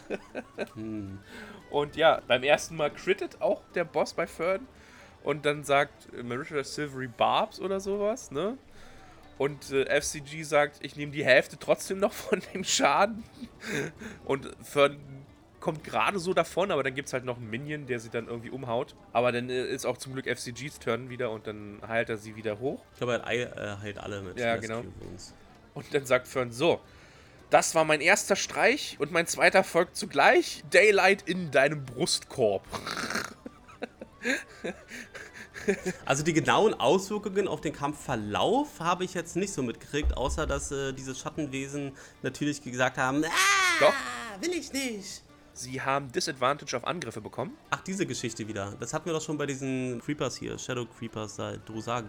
Und ja, beim ersten Mal crittet auch der Boss bei Fern. Und dann sagt äh, Marisha Silvery Barbs oder sowas, ne? Und äh, FCG sagt, ich nehme die Hälfte trotzdem noch von dem Schaden. Und Fern kommt gerade so davon, aber dann gibt es halt noch einen Minion, der sie dann irgendwie umhaut. Aber dann äh, ist auch zum Glück FCGs Turn wieder und dann heilt er sie wieder hoch. Ich glaube, er äh, halt alle mit Ja, genau. Wounds. Und dann sagt Fern so, das war mein erster Streich und mein zweiter folgt zugleich. Daylight in deinem Brustkorb. Also die genauen Auswirkungen auf den Kampfverlauf habe ich jetzt nicht so mitgekriegt, außer dass äh, diese Schattenwesen natürlich gesagt haben, ah, Doch. will ich nicht. Sie haben Disadvantage auf Angriffe bekommen. Ach, diese Geschichte wieder. Das hatten wir doch schon bei diesen Creepers hier, Shadow Creepers, da Drusar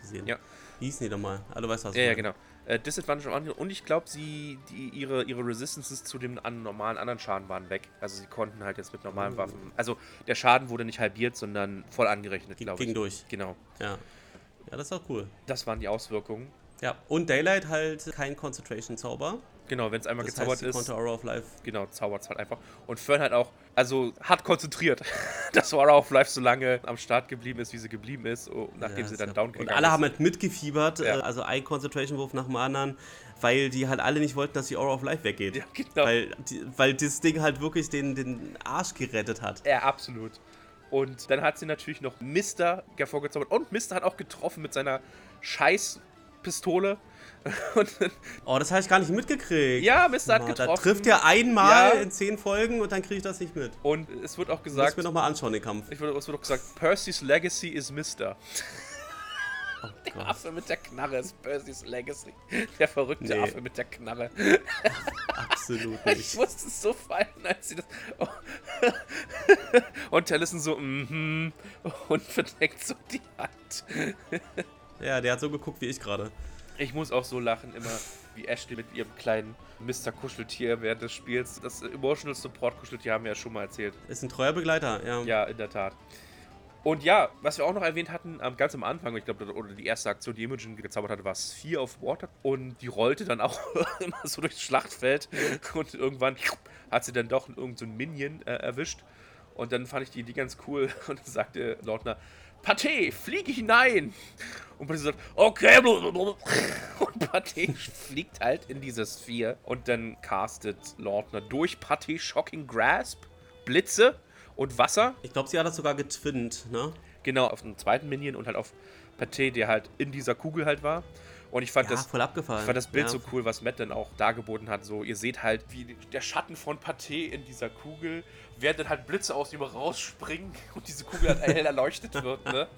gesehen. Ja. Wie hießen die nochmal? Ah, du weißt was. Ja, ja, genau. Äh, Disadvantage. Und ich glaube, sie, die, ihre, ihre Resistances zu dem an normalen anderen Schaden waren weg. Also sie konnten halt jetzt mit normalen Oh. Waffen. Also der Schaden wurde nicht halbiert, sondern voll angerechnet, glaube ich. Ging durch. Genau. Ja. Ja, das ist auch cool. Das waren die Auswirkungen. Ja, und Daylight halt kein Concentration-Zauber. Genau, wenn es einmal Das gezaubert heißt, ist. konnte Aura of Life. Genau, zaubert es halt einfach. Und Fern halt auch, also hat konzentriert, dass Aura of Life so lange am Start geblieben ist, wie sie geblieben ist, oh, nachdem Ja, sie dann ja- down Und gegangen alle ist. haben halt mitgefiebert, Ja. äh, also ein Concentration-Wurf nach dem anderen, weil die halt alle nicht wollten, dass die Aura of Life weggeht. Ja, genau. Weil, die, weil das Ding halt wirklich den, den Arsch gerettet hat. Ja, absolut. Und dann hat sie natürlich noch Mister hervorgezaubert. Und Mister hat auch getroffen mit seiner Scheißpistole. Dann, Oh, das habe ich gar nicht mitgekriegt. ja, Mister hat Mann, Da getroffen. trifft er einmal Ja. in zehn Folgen und dann kriege ich das nicht mit. Und es wird auch Muss gesagt, mir nochmal anschauen, den Kampf. ich es wird auch gesagt, Percy's Legacy is Mister. Oh Der Gott. Affe mit der Knarre ist Percy's Legacy. Der verrückte Nee. Affe mit der Knarre. Absolut Ich nicht. musste es so fallen, als sie das. Oh. Und Tellison so, mhm. Und verdeckt so die Hand. Ja, der hat so geguckt wie ich gerade. Ich muss auch so lachen, immer wie Ashley mit ihrem kleinen Mr. Kuscheltier während des Spiels. Das Emotional Support Kuscheltier haben wir ja schon mal erzählt. Ist ein treuer Begleiter, ja. Ja, in der Tat. Und ja, was wir auch noch erwähnt hatten, ganz am Anfang, ich glaube, oder die erste Aktion, die Imogen gezaubert hatte, war Sphere of Water. Und die rollte dann auch immer so durchs Schlachtfeld. Und irgendwann hat sie dann doch irgendeinen so Minion äh, erwischt. Und dann fand ich die Idee ganz cool. Und dann sagte Lautner, Pathé, fliege hinein! Und Pathé sagt, okay. Und Pathé fliegt halt in diese Sphere. Und dann castet Lautner durch Pathé Shocking Grasp, Blitze und Wasser. Ich glaube, sie hat das sogar getwinnt, ne? Genau, auf den zweiten Minion und halt auf Pathé, der halt in dieser Kugel halt war. Und ich fand, Ja, das, voll abgefallen. ich fand das Bild ja. so cool, was Matt dann auch dargeboten hat. So, ihr seht halt, wie der Schatten von Pathé in dieser Kugel, während dann halt Blitze aus ihm rausspringen und diese Kugel halt hell erleuchtet wird, ne?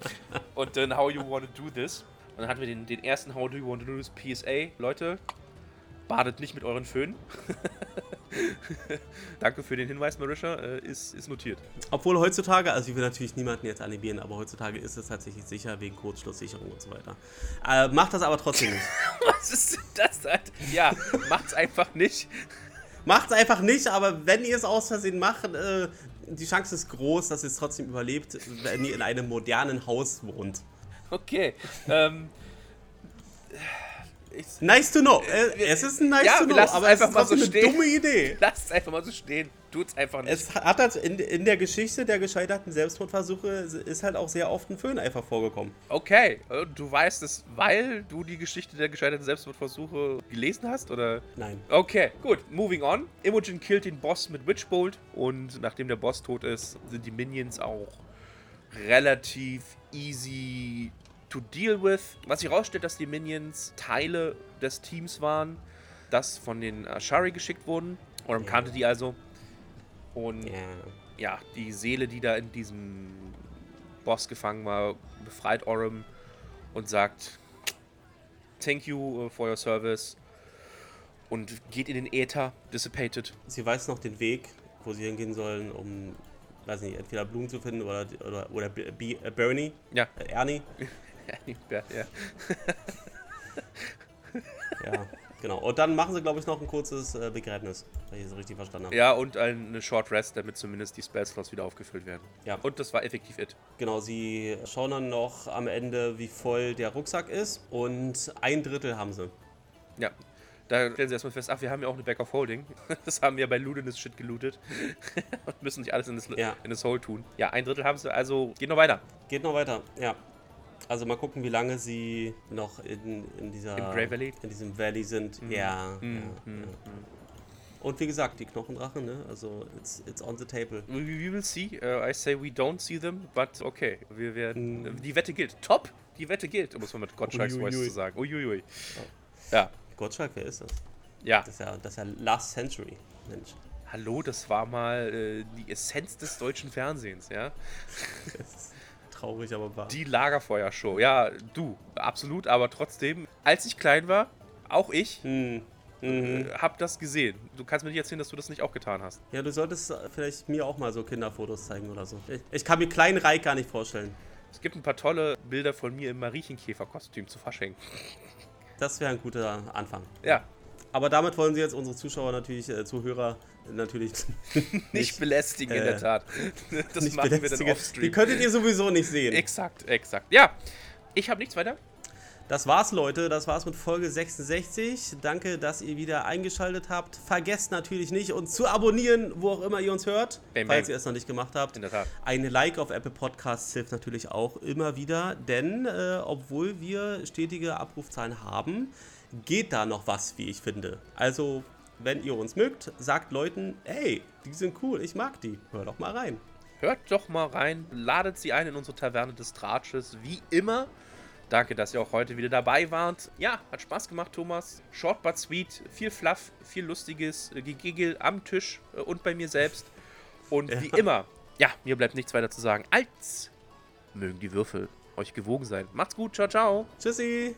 Und dann, how you wanna do this? Und dann hatten wir den, den ersten How Do You Want to Do This PSA. Leute, badet nicht mit euren Föhn. Danke für den Hinweis, Marisha. Äh, ist, ist notiert. Obwohl heutzutage, also ich will natürlich niemanden jetzt animieren, aber heutzutage ist es tatsächlich sicher wegen Kurzschlusssicherung und so weiter. Äh, macht das aber trotzdem nicht. Was ist denn das? Ja, macht's einfach nicht. Macht's einfach nicht, aber wenn ihr es aus Versehen macht, äh, die Chance ist groß, dass ihr es trotzdem überlebt, wenn ihr in einem modernen Haus wohnt. Okay. Ähm, ich, Nice to know. Äh, es ist ein nice Ja, to know, es aber es einfach ist mal so eine stehen. dumme Idee. lasst es einfach mal so stehen. Tut's einfach nicht. Es hat halt in, in der Geschichte der gescheiterten Selbstmordversuche ist halt auch sehr oft ein Föhn einfach vorgekommen. Okay, äh, du weißt es, weil du die Geschichte der gescheiterten Selbstmordversuche gelesen hast, oder? Nein. Okay, gut, moving on. Imogen killt den Boss mit Witchbolt und nachdem der Boss tot ist, sind die Minions auch relativ easy to deal with. Was sich herausstellt, dass die Minions Teile des Teams waren, das von den Ashari geschickt wurden. Orm Ja. kannte die also. Und Ja. ja, die Seele, die da in diesem Boss gefangen war, befreit Orem und sagt Thank you uh, for your service und geht in den Äther, dissipated. Sie weiß noch den Weg, wo sie hingehen sollen, um, weiß nicht, entweder Blumen zu finden oder, oder, oder B, B, äh, Bernie, Ja, äh, Ernie. ja, ja. Ja, genau. Und dann machen sie, glaube ich, noch ein kurzes äh, Begräbnis, wenn ich es richtig verstanden habe. ja und eine Short Rest, damit zumindest die Spellslots wieder aufgefüllt werden. Ja. Und das war effektiv it. Genau, sie schauen dann noch am Ende, wie voll der Rucksack ist und ein Drittel haben sie. Ja. Da stellen sie erstmal fest, ach, wir haben ja auch eine Back of Holding. Das haben wir bei Ludinous Shit gelootet. und müssen nicht alles in das, Ja. in das Hole tun. Ja, ein Drittel haben sie, also geht noch weiter. Geht noch weiter, ja. Also mal gucken, wie lange sie noch in, in dieser in diesem Valley sind. Ja, Mhm, ja, mhm, ja. Und wie gesagt, die Knochendrachen, ne? Also it's, it's on the table. We, we will see. Uh, I say we don't see them, but okay. Wir werden. Mm. Die Wette gilt. Top! Die Wette gilt, um es mal mit Gottschalks Voice zu sagen. Uiuiui. Ja. Gottschalk, wer ist das? Ja. Das ist ja, das ist ja Last Century. Mensch. Hallo, das war mal äh, die Essenz des deutschen Fernsehens, ja? Traurig, aber wahr. Die Lagerfeuershow. Ja, du, absolut, aber trotzdem, als ich klein war, auch ich, Hm. Mhm. äh, hab das gesehen. Du kannst mir nicht erzählen, dass du das nicht auch getan hast. Ja, du solltest vielleicht mir auch mal so Kinderfotos zeigen oder so. Ich, ich kann mir kleinen Reik gar nicht vorstellen. Es gibt ein paar tolle Bilder von mir im Mariechenkäferkostüm zu Fasching. Das wäre ein guter Anfang. Ja, Aber damit wollen sie jetzt unsere Zuschauer natürlich, äh, Zuhörer natürlich nicht, belästigen in äh, der Tat. Das nicht machen wir dann belästigen. offstream. Die könntet ihr sowieso nicht sehen. Exakt, exakt. Ja, ich habe nichts weiter. Das war's, Leute. Das war's mit Folge 66. Danke, dass ihr wieder eingeschaltet habt. Vergesst natürlich nicht, uns zu abonnieren, wo auch immer ihr uns hört, Bang, falls bang. ihr es noch nicht gemacht habt. In der Tat. Ein Like auf Apple Podcasts hilft natürlich auch immer wieder, denn äh, obwohl wir stetige Abrufzahlen haben, geht da noch was, wie ich finde. Also, wenn ihr uns mögt, sagt Leuten, hey, die sind cool, ich mag die. Hör doch mal rein. Hört doch mal rein, ladet sie ein in unsere Taverne des Tratsches, wie immer. Danke, dass ihr auch heute wieder dabei wart. Ja, hat Spaß gemacht, Thomas. Short but sweet, viel Fluff, viel lustiges äh, Gegigel am Tisch äh, und bei mir selbst. Und Ja. wie immer, ja, mir bleibt nichts weiter zu sagen, als mögen die Würfel euch gewogen sein. Macht's gut, ciao, ciao. Tschüssi.